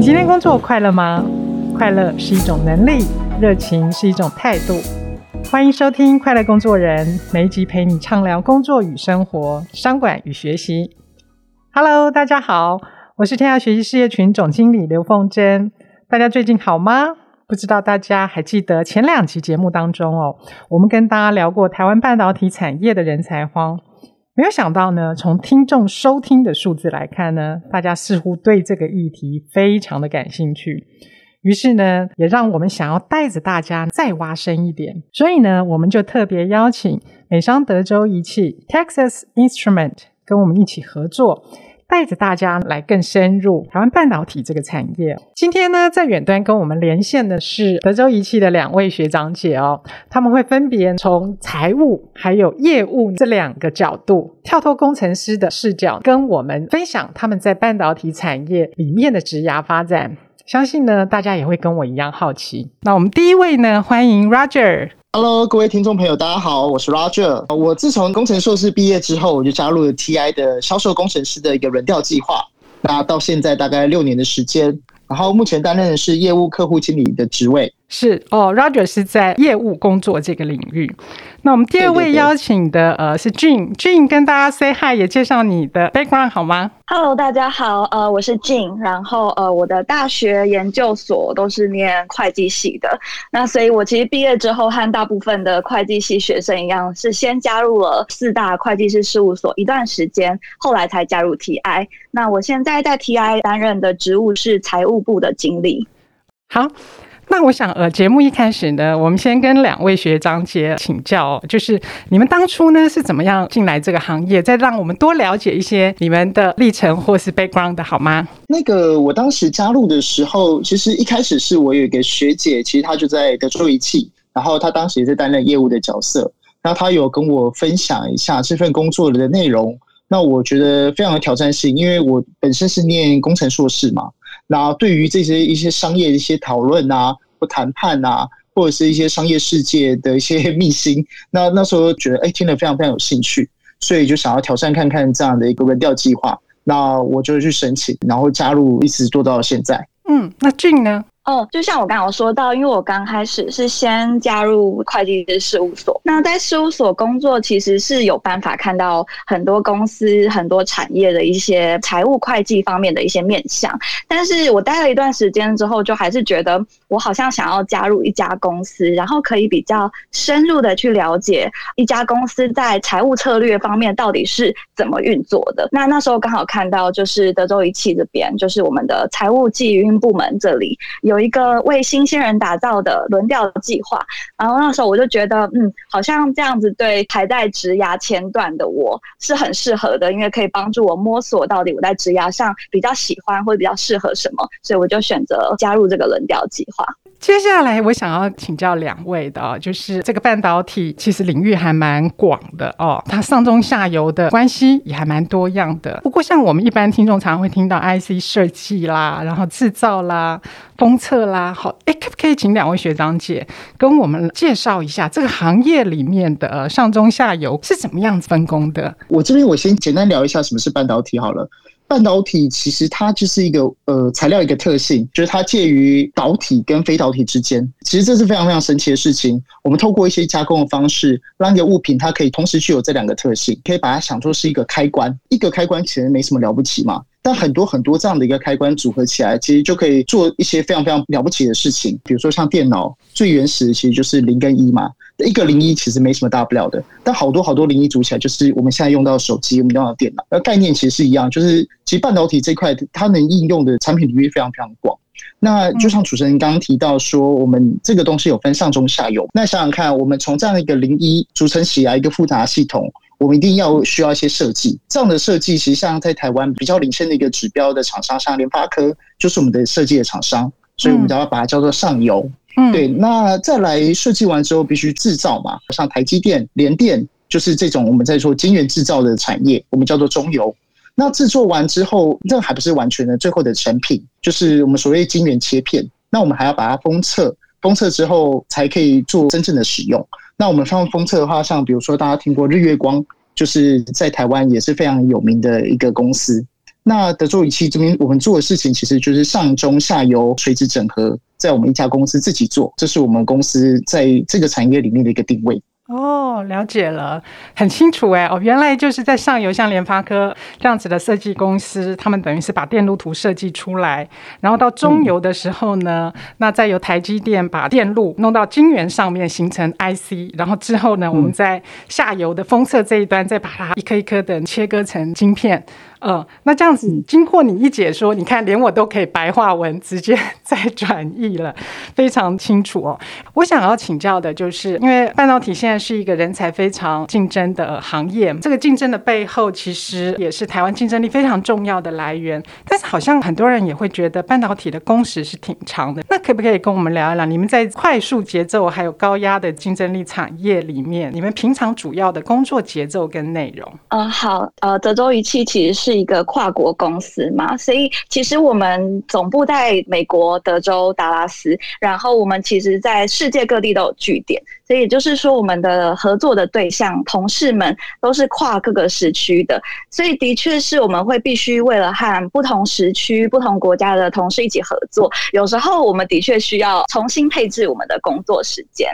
你今天工作快乐吗？快乐是一种能力，热情是一种态度。欢迎收听《快乐工作人》，每一集陪你畅聊工作与生活、商管与学习。Hello，大家好，我是天下学习事业群总经理刘凤珍。大家最近好吗？不知道大家还记得前两期节目当中哦，我们跟大家聊过台湾半导体产业的人才荒。没有想到呢，从听众收听的数字来看呢，大家似乎对这个议题非常的感兴趣。于是呢，也让我们想要带着大家再挖深一点。所以呢，我们就特别邀请美商德州仪器 （Texas Instrument） 跟我们一起合作。带着大家来更深入台湾半导体这个产业。今天呢，在远端跟我们连线的是德州仪器的两位学长姐哦，他们会分别从财务还有业务这两个角度，跳脱工程师的视角，跟我们分享他们在半导体产业里面的职涯发展。相信呢，大家也会跟我一样好奇。那我们第一位呢，欢迎 Roger。Hello，各位听众朋友，大家好，我是 Roger。我自从工程硕士毕业之后，我就加入了 TI 的销售工程师的一个轮调计划。那到现在大概六年的时间，然后目前担任的是业务客户经理的职位。是哦，Roger 是在业务工作这个领域。那我们第二位邀请的呃是 Jean，Jean 跟大家 say hi，也介绍你的 background 好吗？Hello，大家好，呃，我是 Jean，然后呃我的大学研究所都是念会计系的，那所以我其实毕业之后和大部分的会计系学生一样，是先加入了四大会计师事务所一段时间，后来才加入 TI。那我现在在 TI 担任的职务是财务部的经理。好。那我想，呃，节目一开始呢，我们先跟两位学长姐请教，就是你们当初呢是怎么样进来这个行业，再让我们多了解一些你们的历程或是 background 的好吗？那个我当时加入的时候，其实一开始是我有一个学姐，其实她就在德州仪器，然后她当时也在担任业务的角色，那她有跟我分享一下这份工作的内容，那我觉得非常的挑战性，因为我本身是念工程硕士嘛。那对于这些一些商业的一些讨论啊，或谈判啊，或者是一些商业世界的一些 秘辛，那那时候觉得哎，听得非常非常有兴趣，所以就想要挑战看看这样的一个文调计划。那我就去申请，然后加入，一直做到现在。嗯，那 Jean 呢？哦，就像我刚刚说到，因为我刚开始是先加入会计师事务所，那在事务所工作其实是有办法看到很多公司、很多产业的一些财务会计方面的一些面向。但是我待了一段时间之后，就还是觉得我好像想要加入一家公司，然后可以比较深入的去了解一家公司在财务策略方面到底是怎么运作的。那那时候刚好看到就是德州仪器这边，就是我们的财务计运部门这里有。一个为新鲜人打造的轮调计划，然后那时候我就觉得，嗯，好像这样子对还在植牙前段的我是很适合的，因为可以帮助我摸索到底我在植牙上比较喜欢或者比较适合什么，所以我就选择加入这个轮调计划。接下来我想要请教两位的，就是这个半导体其实领域还蛮广的哦，它上中下游的关系也还蛮多样的。不过像我们一般听众常常会听到 IC 设计啦，然后制造啦、封测啦，好，哎，可不可以请两位学长姐跟我们介绍一下这个行业里面的上中下游是怎么样子分工的？我这边我先简单聊一下什么是半导体好了。半导体其实它就是一个呃材料一个特性，就是它介于导体跟非导体之间。其实这是非常非常神奇的事情。我们透过一些加工的方式，让一个物品它可以同时具有这两个特性，可以把它想作是一个开关。一个开关其实没什么了不起嘛。但很多很多这样的一个开关组合起来，其实就可以做一些非常非常了不起的事情。比如说像电脑最原始的其实就是零跟一嘛，一个零一其实没什么大不了的。但好多好多零一组起来，就是我们现在用到的手机，我们用到的电脑，那概念其实是一样。就是其实半导体这块它能应用的产品领域非常非常广。那就像主持人刚刚提到说，我们这个东西有分上中下游。那想想看，我们从这样的一个零一组成起来一个复杂系统。我们一定要需要一些设计，这样的设计其实像在台湾比较领先的一个指标的厂商，像联发科就是我们的设计的厂商，所以我们就要把它叫做上游。嗯，对。那再来设计完之后必须制造嘛，像台积电、联电就是这种我们在说晶圆制造的产业，我们叫做中游。那制作完之后，这还不是完全的，最后的成品就是我们所谓晶圆切片。那我们还要把它封测，封测之后才可以做真正的使用。那我们放封测的话，像比如说大家听过日月光，就是在台湾也是非常有名的一个公司。那德州仪器这边我们做的事情，其实就是上中下游垂直整合，在我们一家公司自己做，这是我们公司在这个产业里面的一个定位。哦，了解了，很清楚哎。哦，原来就是在上游，像联发科这样子的设计公司，他们等于是把电路图设计出来，然后到中游的时候呢，那再由台积电把电路弄到晶圆上面形成 IC，然后之后呢，我们在下游的封测这一端再把它一颗一颗的切割成晶片。嗯，那这样子经过你一解说，你看连我都可以白话文直接 再转译了，非常清楚哦。我想要请教的就是，因为半导体现在是一个人才非常竞争的行业，这个竞争的背后其实也是台湾竞争力非常重要的来源。但是好像很多人也会觉得半导体的工时是挺长的，那可不可以跟我们聊一聊，你们在快速节奏还有高压的竞争力产业里面，你们平常主要的工作节奏跟内容？嗯，好，呃，德州仪器其实是。是一个跨国公司嘛，所以其实我们总部在美国德州达拉斯，然后我们其实在世界各地都有据点，所以也就是说，我们的合作的对象同事们都是跨各个时区的，所以的确是我们会必须为了和不同时区、不同国家的同事一起合作，有时候我们的确需要重新配置我们的工作时间，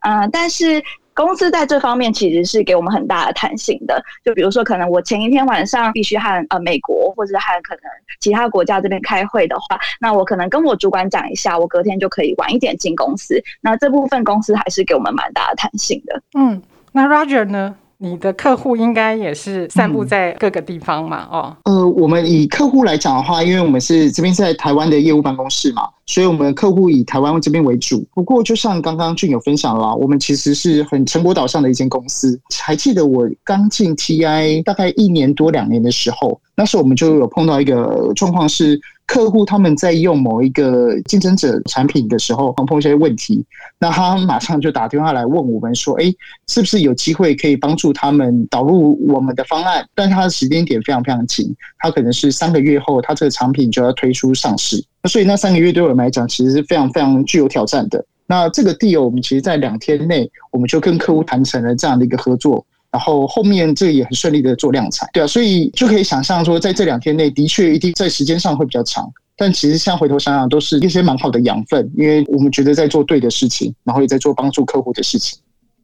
嗯、但是。公司在这方面其实是给我们很大的弹性的，就比如说，可能我前一天晚上必须和呃美国或者和可能其他国家这边开会的话，那我可能跟我主管讲一下，我隔天就可以晚一点进公司。那这部分公司还是给我们蛮大的弹性的。嗯，那 Roger 呢？你的客户应该也是散布在各个地方嘛？哦，呃，我们以客户来讲的话，因为我们是这边是在台湾的业务办公室嘛，所以我们客户以台湾这边为主。不过，就像刚刚俊有分享了，我们其实是很成果导向的一间公司。还记得我刚进 TI 大概一年多两年的时候，那时候我们就有碰到一个状况是。客户他们在用某一个竞争者产品的时候，碰碰一些问题，那他马上就打电话来问我们说：“哎，是不是有机会可以帮助他们导入我们的方案？”但他的时间点非常非常紧，他可能是三个月后，他这个产品就要推出上市。那所以那三个月对我们来讲，其实是非常非常具有挑战的。那这个 deal 我们其实在两天内，我们就跟客户谈成了这样的一个合作。然后后面这也很顺利的做量产，对啊，所以就可以想象说，在这两天内的确一定在时间上会比较长，但其实现在回头想想，都是一些蛮好的养分，因为我们觉得在做对的事情，然后也在做帮助客户的事情。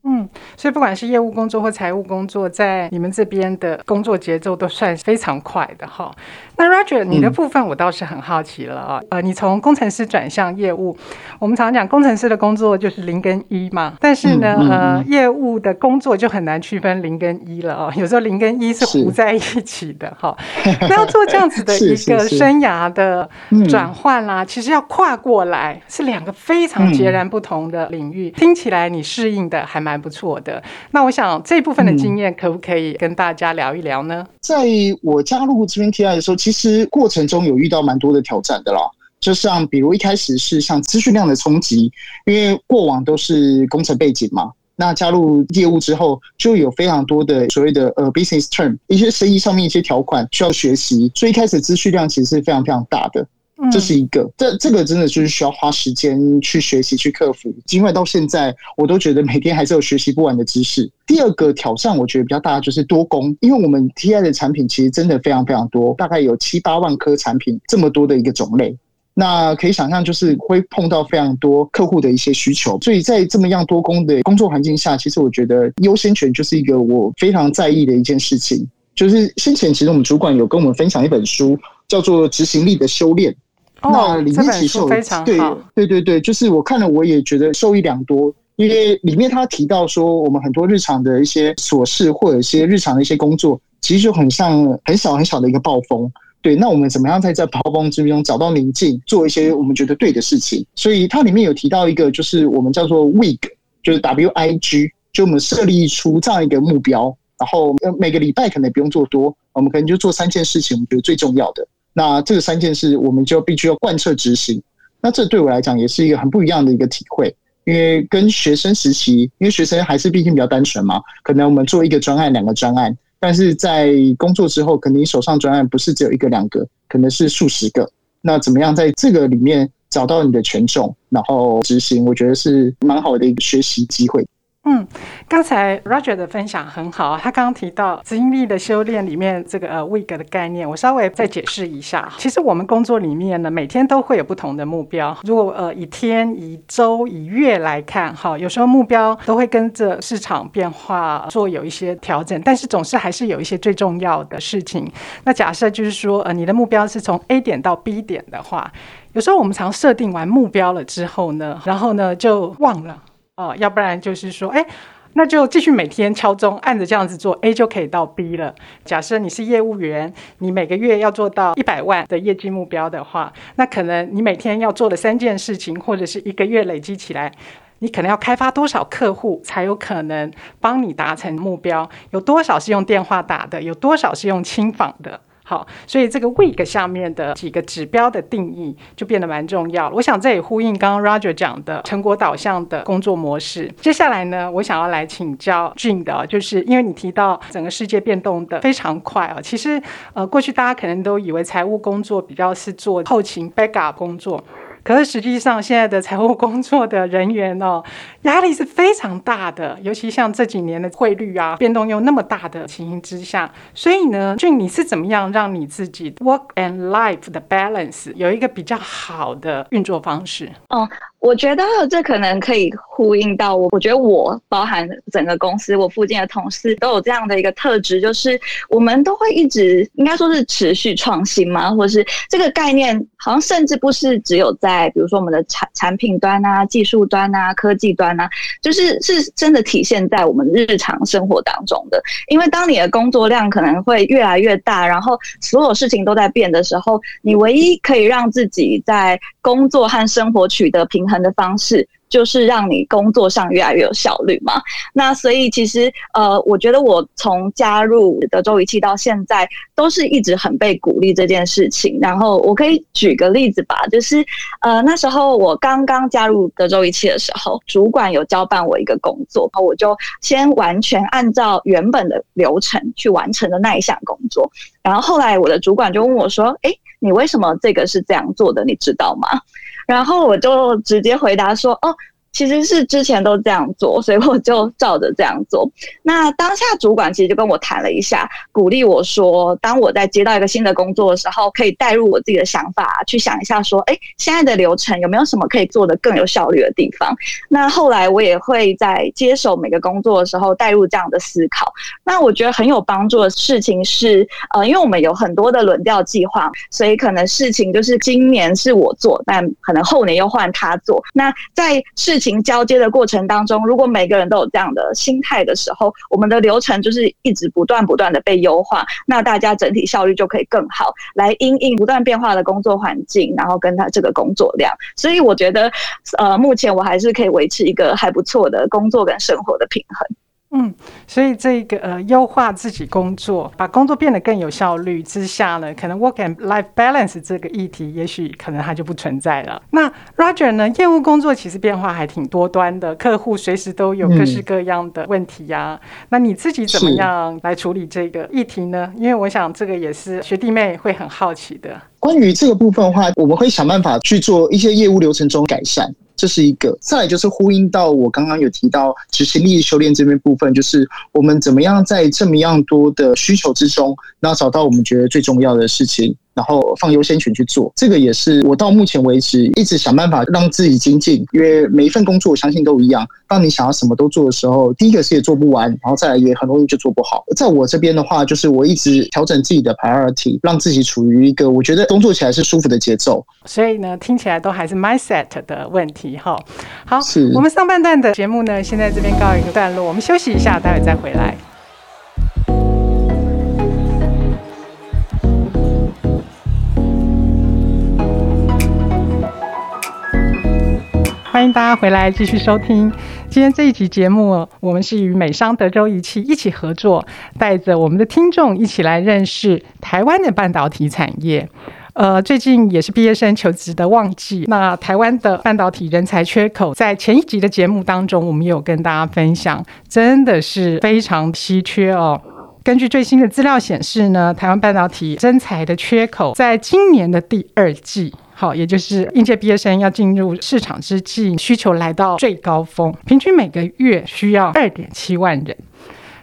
嗯，所以不管是业务工作或财务工作，在你们这边的工作节奏都算非常快的哈。那 Roger，你的部分我倒是很好奇了啊。呃，你从工程师转向业务，我们常常讲工程师的工作就是零跟一嘛，但是呢，呃，业务的工作就很难区分零跟一了啊。有时候零跟一是糊在一起的哈。那要做这样子的 一个生涯的转换啦，其实要跨过来是两个非常截然不同的领域，听起来你适应的还蛮。不错的，那我想这部分的经验可不可以跟大家聊一聊呢？嗯、在我加入这边 TI 的时候，其实过程中有遇到蛮多的挑战的啦。就像比如一开始是像资讯量的冲击，因为过往都是工程背景嘛，那加入业务之后，就有非常多的所谓的呃 business term，一些生意上面一些条款需要学习，所以一开始资讯量其实是非常非常大的。这是一个，这这个真的就是需要花时间去学习、去克服。尽管到现在，我都觉得每天还是有学习不完的知识。第二个挑战，我觉得比较大，就是多工，因为我们 TI 的产品其实真的非常非常多，大概有七八万颗产品，这么多的一个种类。那可以想象，就是会碰到非常多客户的一些需求。所以在这么样多工的工作环境下，其实我觉得优先权就是一个我非常在意的一件事情。就是先前其实我们主管有跟我们分享一本书，叫做《执行力的修炼》。那里面其实有对对对对，就是我看了我也觉得受益良多，因为里面他提到说，我们很多日常的一些琐事或者一些日常的一些工作，其实就很像很小很小的一个暴风。对，那我们怎么样在这暴风之中找到宁静，做一些我们觉得对的事情？所以它里面有提到一个，就是我们叫做 WIG，就是 W I G，就我们设立出这样一个目标，然后每个礼拜可能也不用做多，我们可能就做三件事情，我们觉得最重要的。那这个三件事，我们就必须要贯彻执行。那这对我来讲也是一个很不一样的一个体会，因为跟学生时期，因为学生还是毕竟比较单纯嘛，可能我们做一个专案、两个专案，但是在工作之后，可能你手上专案不是只有一个、两个，可能是数十个。那怎么样在这个里面找到你的权重，然后执行？我觉得是蛮好的一个学习机会。嗯，刚才 Roger 的分享很好，他刚刚提到执行力的修炼里面这个呃 week 的概念，我稍微再解释一下。其实我们工作里面呢，每天都会有不同的目标。如果呃以天、以周、以月来看，哈，有时候目标都会跟着市场变化做有一些调整，但是总是还是有一些最重要的事情。那假设就是说，呃，你的目标是从 A 点到 B 点的话，有时候我们常设定完目标了之后呢，然后呢就忘了。哦，要不然就是说，哎，那就继续每天敲钟，按着这样子做，A 就可以到 B 了。假设你是业务员，你每个月要做到一百万的业绩目标的话，那可能你每天要做的三件事情，或者是一个月累积起来，你可能要开发多少客户才有可能帮你达成目标？有多少是用电话打的？有多少是用亲访的？好，所以这个 week 下面的几个指标的定义就变得蛮重要。我想这也呼应刚刚 Roger 讲的成果导向的工作模式。接下来呢，我想要来请教 Jane 的，就是因为你提到整个世界变动的非常快啊。其实呃，过去大家可能都以为财务工作比较是做后勤 backup 工作。可是实际上，现在的财务工作的人员哦，压力是非常大的，尤其像这几年的汇率啊变动又那么大的情形之下，所以呢，俊，你是怎么样让你自己 work and life 的 balance 有一个比较好的运作方式？嗯。我觉得这可能可以呼应到我。我觉得我包含整个公司，我附近的同事都有这样的一个特质，就是我们都会一直应该说是持续创新嘛，或者是这个概念好像甚至不是只有在比如说我们的产产品端啊、技术端啊、科技端啊，就是是真的体现在我们日常生活当中的。因为当你的工作量可能会越来越大，然后所有事情都在变的时候，你唯一可以让自己在工作和生活取得平平衡的方式，就是让你工作上越来越有效率嘛。那所以其实呃，我觉得我从加入德州仪器到现在，都是一直很被鼓励这件事情。然后我可以举个例子吧，就是呃那时候我刚刚加入德州仪器的时候，主管有交办我一个工作，然后我就先完全按照原本的流程去完成的那一项工作。然后后来我的主管就问我说：“诶。”你为什么这个是这样做的？你知道吗？然后我就直接回答说：“哦。”其实是之前都这样做，所以我就照着这样做。那当下主管其实就跟我谈了一下，鼓励我说，当我在接到一个新的工作的时候，可以带入我自己的想法，去想一下说，哎，现在的流程有没有什么可以做得更有效率的地方？那后来我也会在接手每个工作的时候带入这样的思考。那我觉得很有帮助的事情是，呃，因为我们有很多的轮调计划，所以可能事情就是今年是我做，但可能后年又换他做。那在事情交接的过程当中，如果每个人都有这样的心态的时候，我们的流程就是一直不断不断的被优化，那大家整体效率就可以更好，来因应不断变化的工作环境，然后跟他这个工作量。所以我觉得，呃，目前我还是可以维持一个还不错的工作跟生活的平衡。嗯，所以这个呃优化自己工作，把工作变得更有效率之下呢，可能 work and life balance 这个议题，也许可能它就不存在了。那 Roger 呢，业务工作其实变化还挺多端的，客户随时都有各式各样的问题呀、那你自己怎么样来处理这个议题呢？因为我想这个也是学弟妹会很好奇的。关于这个部分的话，我们会想办法去做一些业务流程中改善。这是一个，再来就是呼应到我刚刚有提到执行力修炼这边部分，就是我们怎么样在这么样多的需求之中，那找到我们觉得最重要的事情。然后放优先权去做，这个也是我到目前为止一直想办法让自己精进，因为每一份工作我相信都一样。当你想要什么都做的时候，第一个是也做不完，然后再来也很容易就做不好。在我这边的话，就是我一直调整自己的 priority，让自己处于一个我觉得工作起来是舒服的节奏。所以呢，听起来都还是 mindset 的问题哈。好，是我们上半段的节目呢，现在这边告一个段落，我们休息一下，待会再回来。欢迎大家回来继续收听今天这一集节目。我们是与美商德州仪器一起合作，带着我们的听众一起来认识台湾的半导体产业。呃，最近也是毕业生求职的旺季，那台湾的半导体人才缺口，在前一集的节目当中，我们有跟大家分享，真的是非常稀缺哦。根据最新的资料显示呢，台湾半导体人才的缺口，在今年的第二季。好，也就是应届毕业生要进入市场之际，需求来到最高峰，平均每个月需要二点七万人。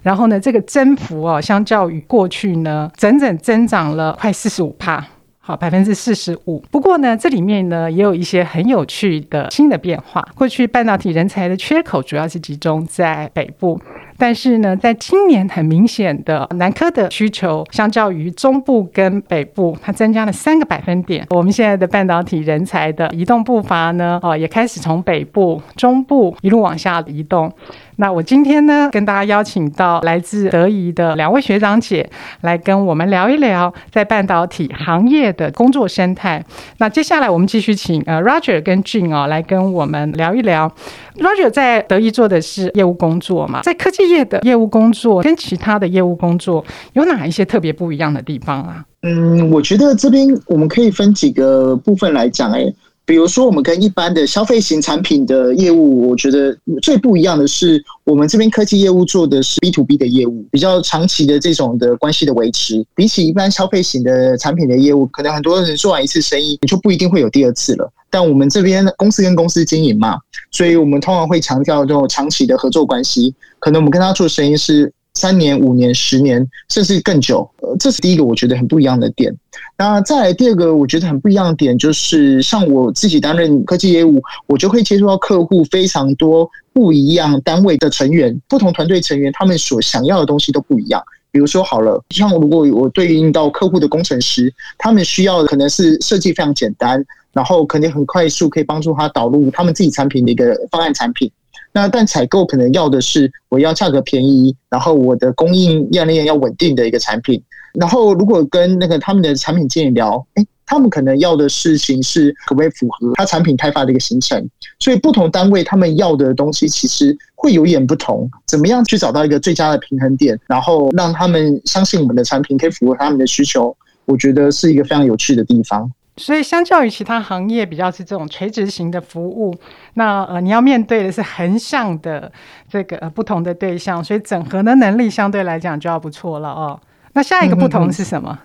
然后呢，这个增幅哦，相较于过去呢，整整增长了快四十五趴。好，百分之四十五。不过呢，这里面呢也有一些很有趣的新的变化。过去半导体人才的缺口主要是集中在北部，但是呢，在今年很明显的南科的需求，相较于中部跟北部，它增加了三个百分点。我们现在的半导体人才的移动步伐呢，哦，也开始从北部、中部一路往下移动。那我今天呢，跟大家邀请到来自德仪的两位学长姐来跟我们聊一聊在半导体行业的工作生态。那接下来我们继续请呃 Roger 跟 Jun 哦来跟我们聊一聊。Roger 在德仪做的是业务工作嘛，在科技业的业务工作跟其他的业务工作有哪一些特别不一样的地方啊？嗯，我觉得这边我们可以分几个部分来讲，哎。比如说，我们跟一般的消费型产品的业务，我觉得最不一样的是，我们这边科技业务做的是 B to B 的业务，比较长期的这种的关系的维持。比起一般消费型的产品的业务，可能很多人做完一次生意，你就不一定会有第二次了。但我们这边公司跟公司经营嘛，所以我们通常会强调这种长期的合作关系。可能我们跟他做生意是。三年、五年、十年，甚至更久，呃，这是第一个我觉得很不一样的点。那再来第二个，我觉得很不一样的点就是，像我自己担任科技业务，我就会接触到客户非常多不一样单位的成员，不同团队成员，他们所想要的东西都不一样。比如说好了，像如果我对应到客户的工程师，他们需要的可能是设计非常简单，然后肯定很快速可以帮助他导入他们自己产品的一个方案产品。那但采购可能要的是我要价格便宜，然后我的供应链要稳定的一个产品。然后如果跟那个他们的产品经理聊，诶，他们可能要的事情是可不可以符合他产品开发的一个行程。所以不同单位他们要的东西其实会有点不同。怎么样去找到一个最佳的平衡点，然后让他们相信我们的产品可以符合他们的需求？我觉得是一个非常有趣的地方。所以，相较于其他行业，比较是这种垂直型的服务，那呃，你要面对的是横向的这个不同的对象，所以整合的能力相对来讲就要不错了哦。那下一个不同是什么？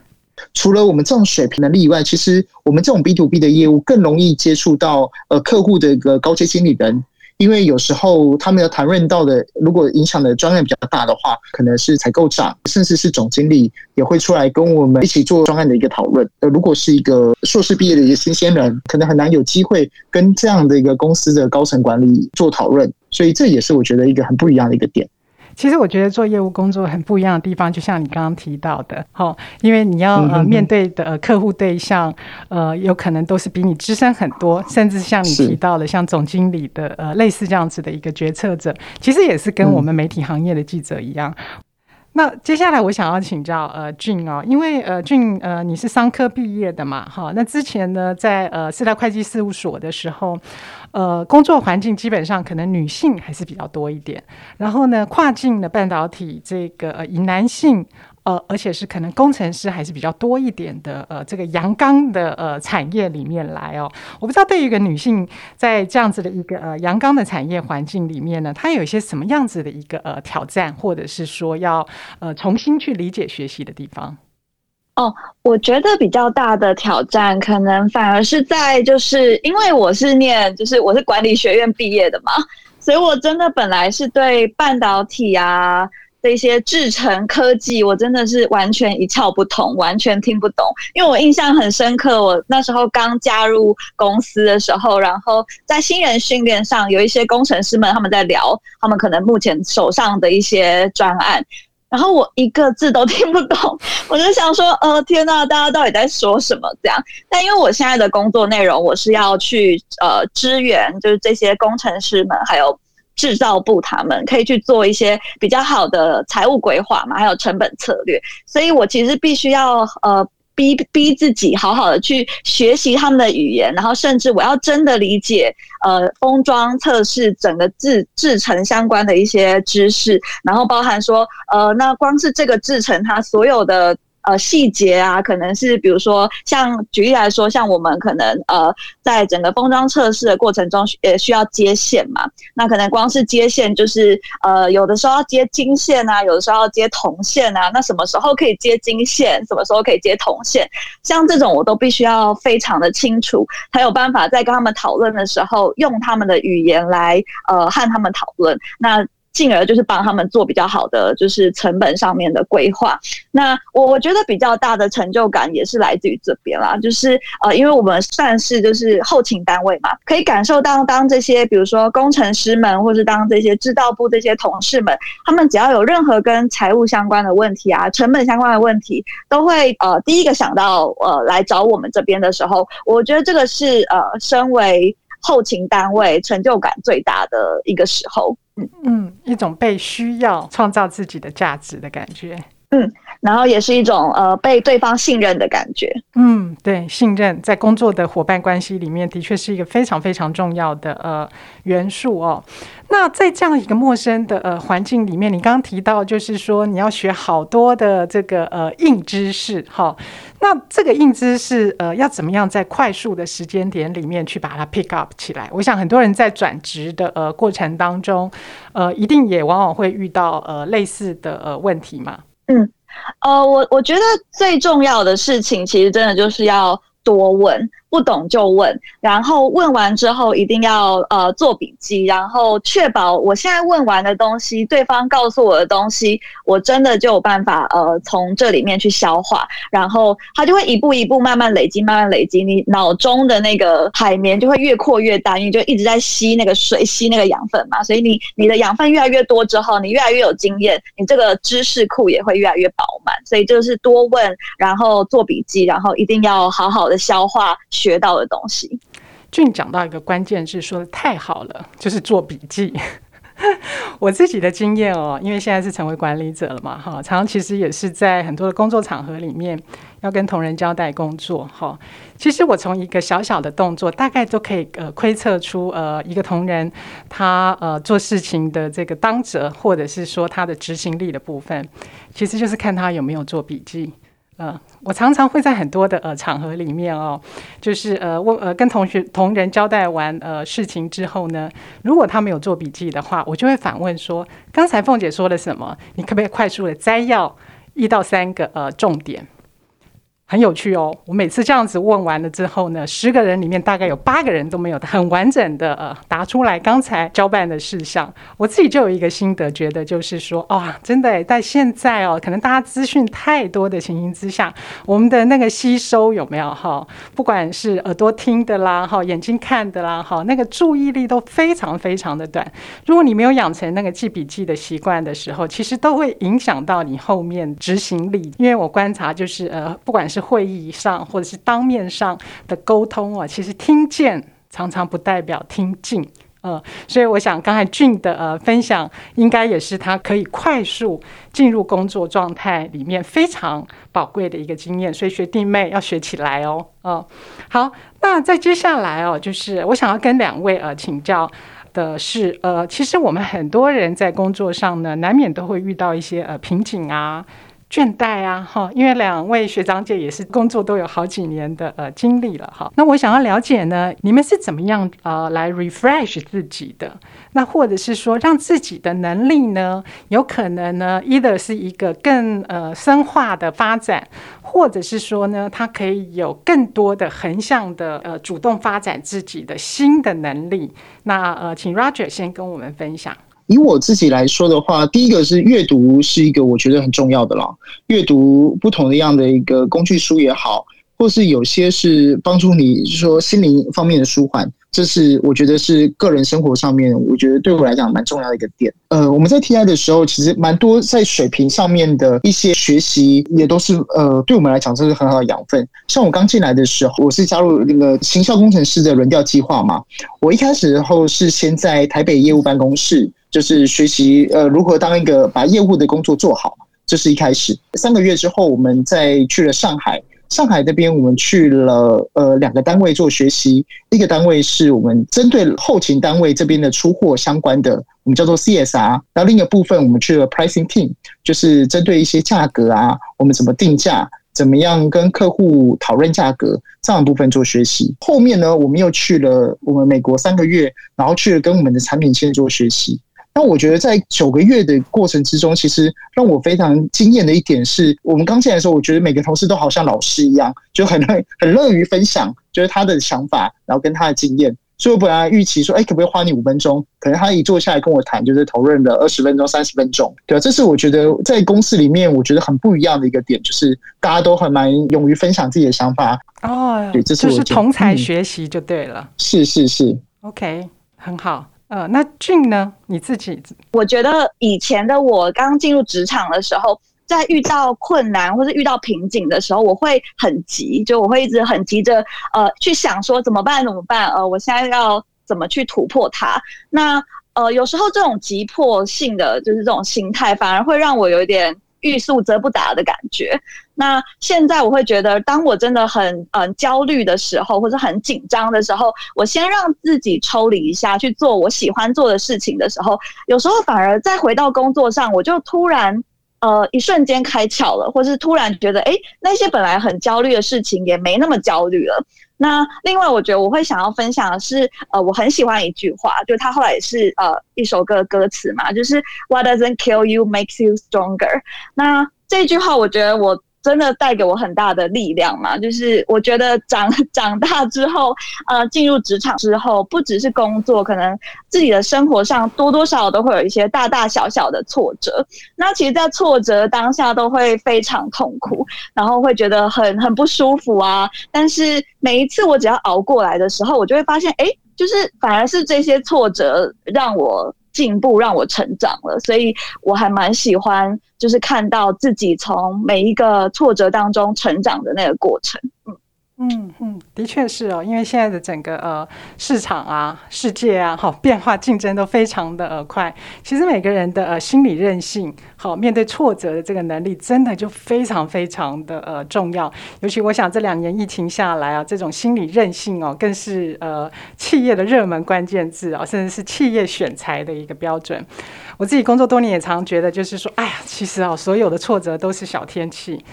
除了我们这种水平的例外，其实我们这种 B to B 的业务更容易接触到呃客户的一个高阶经理人。因为有时候他们要谈论到的，如果影响的专案比较大的话，可能是采购长，甚至是总经理也会出来跟我们一起做专案的一个讨论。呃，如果是一个硕士毕业的一个新鲜人，可能很难有机会跟这样的一个公司的高层管理做讨论，所以这也是我觉得一个很不一样的一个点。其实我觉得做业务工作很不一样的地方，就像你刚刚提到的，哈，因为你要呃面对的客户对象，呃，有可能都是比你资深很多，甚至像你提到的，像总经理的呃类似这样子的一个决策者，其实也是跟我们媒体行业的记者一样。那接下来我想要请教呃 June 哦，因为呃 June 呃你是商科毕业的嘛，哈，那之前呢在呃四大会计事务所的时候，呃工作环境基本上可能女性还是比较多一点，然后呢跨境的半导体这个呃以男性。呃，而且是可能工程师还是比较多一点的，呃，这个阳刚的呃产业里面来哦。我不知道对于一个女性在这样子的一个呃阳刚的产业环境里面呢，她有一些什么样子的一个呃挑战，或者是说要呃重新去理解学习的地方？哦，我觉得比较大的挑战，可能反而是在就是因为我是念就是我是管理学院毕业的嘛，所以我真的本来是对半导体啊。这些制程科技，我真的是完全一窍不通，完全听不懂。因为我印象很深刻，我那时候刚加入公司的时候，然后在新人训练上，有一些工程师们他们在聊，他们可能目前手上的一些专案，然后我一个字都听不懂，我就想说，呃，天呐，大家到底在说什么？这样。但因为我现在的工作内容，我是要去呃支援，就是这些工程师们，还有。制造部他们可以去做一些比较好的财务规划嘛，还有成本策略，所以我其实必须要呃逼逼自己好好的去学习他们的语言，然后甚至我要真的理解呃封装测试整个制制成相关的一些知识，然后包含说呃那光是这个制成它所有的。呃细节啊，可能是比如说像举例来说，像我们可能呃在整个封装测试的过程中，也需要接线嘛，那可能光是接线就是呃有的时候要接金线啊，有的时候要接铜线啊，那什么时候可以接金线，什么时候可以接铜线，像这种我都必须要非常的清楚，才有办法在跟他们讨论的时候用他们的语言来呃和他们讨论。那进而就是帮他们做比较好的，就是成本上面的规划。那我我觉得比较大的成就感也是来自于这边啦，就是呃，因为我们算是就是后勤单位嘛，可以感受到当这些比如说工程师们，或是当这些制造部这些同事们，他们只要有任何跟财务相关的问题啊，成本相关的问题，都会呃第一个想到呃来找我们这边的时候，我觉得这个是呃身为后勤单位成就感最大的一个时候。嗯，一种被需要创造自己的价值的感觉。嗯，然后也是一种呃被对方信任的感觉。嗯，对，信任在工作的伙伴关系里面的确是一个非常非常重要的呃元素哦。那在这样一个陌生的呃环境里面，你刚刚提到就是说你要学好多的这个呃硬知识，哈，那这个硬知识呃要怎么样在快速的时间点里面去把它 pick up 起来？我想很多人在转职的呃过程当中，呃，一定也往往会遇到呃类似的呃问题嘛。嗯，呃，我我觉得最重要的事情，其实真的就是要多问。不懂就问，然后问完之后一定要呃做笔记，然后确保我现在问完的东西，对方告诉我的东西，我真的就有办法呃从这里面去消化，然后它就会一步一步慢慢累积，慢慢累积，你脑中的那个海绵就会越扩越大，你就一直在吸那个水，吸那个养分嘛，所以你你的养分越来越多之后，你越来越有经验，你这个知识库也会越来越饱满，所以就是多问，然后做笔记，然后一定要好好的消化。学到的东西，俊讲到一个关键字，说的太好了，就是做笔记。我自己的经验哦，因为现在是成为管理者了嘛，哈，常常其实也是在很多的工作场合里面要跟同仁交代工作，哈。其实我从一个小小的动作，大概都可以呃窥测出呃一个同仁他呃做事情的这个当责，或者是说他的执行力的部分，其实就是看他有没有做笔记。呃，我常常会在很多的呃场合里面哦，就是呃问呃跟同学同人交代完呃事情之后呢，如果他没有做笔记的话，我就会反问说：刚才凤姐说了什么？你可不可以快速的摘要一到三个呃重点？很有趣哦！我每次这样子问完了之后呢，十个人里面大概有八个人都没有很完整的呃答出来刚才交办的事项。我自己就有一个心得，觉得就是说，哦，真的在现在哦，可能大家资讯太多的情形之下，我们的那个吸收有没有哈？不管是耳朵听的啦，哈，眼睛看的啦，哈，那个注意力都非常非常的短。如果你没有养成那个记笔记的习惯的时候，其实都会影响到你后面执行力。因为我观察就是呃，不管是会议上或者是当面上的沟通啊，其实听见常常不代表听进，呃，所以我想刚才俊的呃分享，应该也是他可以快速进入工作状态里面非常宝贵的一个经验，所以学弟妹要学起来哦，呃，好，那在接下来哦，就是我想要跟两位呃请教的是，呃，其实我们很多人在工作上呢，难免都会遇到一些呃瓶颈啊。倦怠啊，哈，因为两位学长姐也是工作都有好几年的呃经历了哈。那我想要了解呢，你们是怎么样呃来 refresh 自己的？那或者是说让自己的能力呢，有可能呢，either 是一个更呃深化的发展，或者是说呢，它可以有更多的横向的呃主动发展自己的新的能力。那呃，请 Roger 先跟我们分享。以我自己来说的话，第一个是阅读是一个我觉得很重要的啦。阅读不同的样的一个工具书也好，或是有些是帮助你说心灵方面的舒缓，这是我觉得是个人生活上面，我觉得对我来讲蛮重要的一个点。呃，我们在 TI 的时候，其实蛮多在水平上面的一些学习，也都是呃对我们来讲这是很好的养分。像我刚进来的时候，我是加入那个行销工程师的轮调计划嘛，我一开始的时候是先在台北业务办公室。就是学习呃如何当一个把业务的工作做好，这是一开始。三个月之后，我们再去了上海，上海那边我们去了呃两个单位做学习，一个单位是我们针对后勤单位这边的出货相关的，我们叫做 CSR，然后另一个部分我们去了 Pricing Team，就是针对一些价格啊，我们怎么定价，怎么样跟客户讨论价格这样部分做学习。后面呢，我们又去了我们美国三个月，然后去了跟我们的产品线做学习。那我觉得在九个月的过程之中，其实让我非常惊艳的一点是，我们刚进来的时候，我觉得每个同事都好像老师一样，就很乐很乐于分享，就是他的想法，然后跟他的经验。所以我本来预期说，哎，可不可以花你五分钟？可能他一坐下来跟我谈，就是讨论了二十分钟、三十分钟。对啊，这是我觉得在公司里面，我觉得很不一样的一个点，就是大家都很蛮勇于分享自己的想法。哦，对，这是我就是同才学习就对了。嗯、是是是，OK，很好。呃，那俊呢？你自己？我觉得以前的我刚进入职场的时候，在遇到困难或是遇到瓶颈的时候，我会很急，就我会一直很急着呃去想说怎么办？怎么办？呃，我现在要怎么去突破它？那呃，有时候这种急迫性的就是这种心态，反而会让我有一点。欲速则不达的感觉。那现在我会觉得，当我真的很嗯、焦虑的时候，或者很紧张的时候，我先让自己抽离一下，去做我喜欢做的事情的时候，有时候反而再回到工作上，我就突然呃一瞬间开窍了，或是突然觉得，哎，那些本来很焦虑的事情也没那么焦虑了。那另外，我觉得我会想要分享的是，呃，我很喜欢一句话，就他后来也是呃一首歌歌词嘛，就是 What doesn't kill you makes you stronger。那这句话，我觉得我。真的带给我很大的力量嘛，就是我觉得长 长大之后，呃，进入职场之后，不只是工作，可能自己的生活上多多少少都会有一些大大小小的挫折。那其实，在挫折当下都会非常痛苦，然后会觉得很很不舒服啊。但是每一次我只要熬过来的时候，我就会发现，哎，就是反而是这些挫折让我。进步让我成长了，所以我还蛮喜欢，就是看到自己从每一个挫折当中成长的那个过程。嗯。嗯嗯，的确是哦，因为现在的整个呃市场啊、世界啊，好变化竞争都非常的呃快。其实每个人的呃心理韧性，好面对挫折的这个能力，真的就非常非常的呃重要。尤其我想这两年疫情下来啊，这种心理韧性哦，更是呃企业的热门关键字啊，甚至是企业选才的一个标准。我自己工作多年，也常觉得就是说，哎呀，其实啊，所有的挫折都是小天气。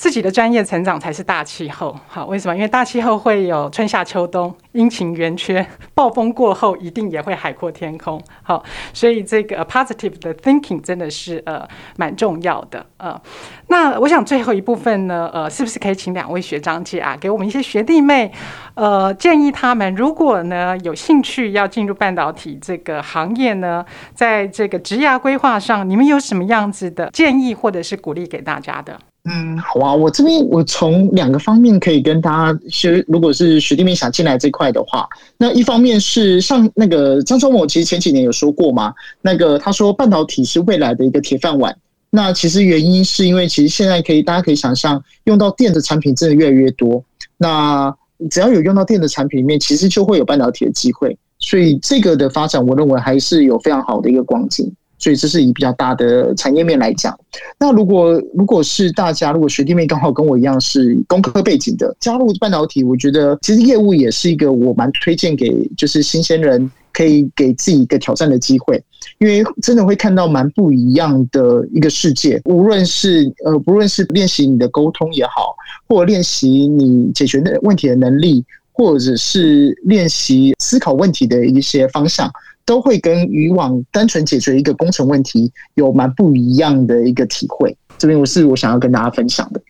自己的专业成长才是大气候，好，为什么？因为大气候会有春夏秋冬、阴晴圆缺，暴风过后一定也会海阔天空，好，所以这个 positive 的 thinking 真的是呃蛮重要的，呃，那我想最后一部分呢，呃，是不是可以请两位学长姐啊，给我们一些学弟妹，呃，建议他们如果呢有兴趣要进入半导体这个行业呢，在这个职涯规划上，你们有什么样子的建议或者是鼓励给大家的？嗯，好啊，我这边我从两个方面可以跟大家学，如果是学弟妹想进来这块的话，那一方面是像那个张忠谋，其实前几年有说过嘛，那个他说半导体是未来的一个铁饭碗。那其实原因是因为其实现在可以大家可以想象，用到电的产品真的越来越多，那只要有用到电的产品里面，其实就会有半导体的机会，所以这个的发展，我认为还是有非常好的一个光景。所以这是以比较大的产业面来讲。那如果如果是大家，如果学弟妹刚好跟我一样是工科背景的，加入半导体，我觉得其实业务也是一个我蛮推荐给就是新鲜人可以给自己一个挑战的机会，因为真的会看到蛮不一样的一个世界。无论是呃，不论是练习你的沟通也好，或练习你解决的问题的能力，或者是练习思考问题的一些方向。都会跟以往单纯解决一个工程问题有蛮不一样的一个体会，这边我是我想要跟大家分享的。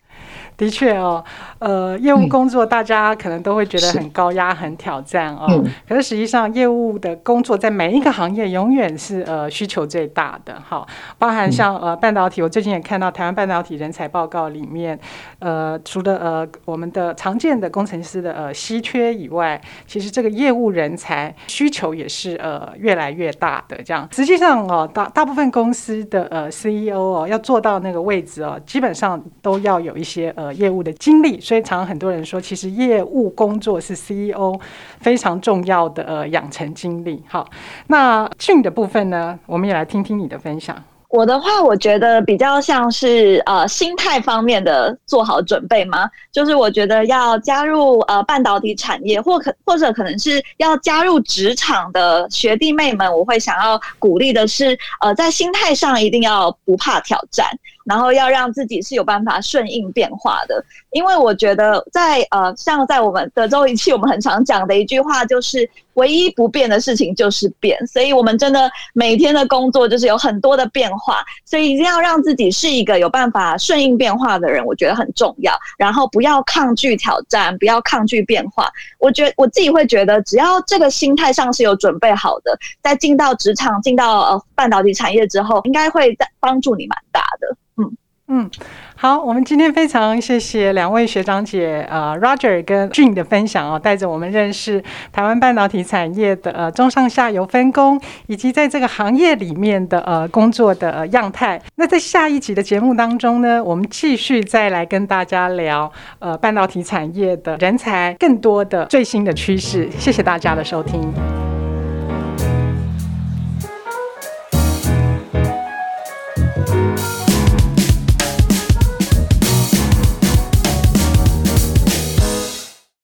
的确哦，呃，业务工作大家可能都会觉得很高压、很挑战哦。嗯、可是实际上，业务的工作在每一个行业永远是呃需求最大的。好，包含像呃半导体，我最近也看到台湾半导体人才报告里面，呃，除了呃我们的常见的工程师的呃稀缺以外，其实这个业务人才需求也是呃越来越大的。这样，实际上哦，大大部分公司的呃 CEO 哦要做到那个位置哦，基本上都要有一些呃。业务的经历，所以常常很多人说，其实业务工作是 CEO 非常重要的呃养成经历。好，那俊的部分呢，我们也来听听你的分享。我的话，我觉得比较像是呃心态方面的做好准备嘛，就是我觉得要加入呃半导体产业，或可或者可能是要加入职场的学弟妹们，我会想要鼓励的是，呃，在心态上一定要不怕挑战。然后要让自己是有办法顺应变化的。因为我觉得在呃，像在我们德州仪器，我们很常讲的一句话就是。唯一不变的事情就是变，所以我们真的每天的工作就是有很多的变化，所以一定要让自己是一个有办法顺应变化的人，我觉得很重要。然后不要抗拒挑战，不要抗拒变化。我觉我自己会觉得，只要这个心态上是有准备好的，在进到职场、进到呃半导体产业之后，应该会在帮助你蛮大的。嗯嗯。好，我们今天非常谢谢两位学长姐，呃，Roger 跟 Jean 的分享哦，带着我们认识台湾半导体产业的呃中上下游分工，以及在这个行业里面的呃工作的样态。那在下一集的节目当中呢，我们继续再来跟大家聊呃半导体产业的人才更多的最新的趋势。谢谢大家的收听。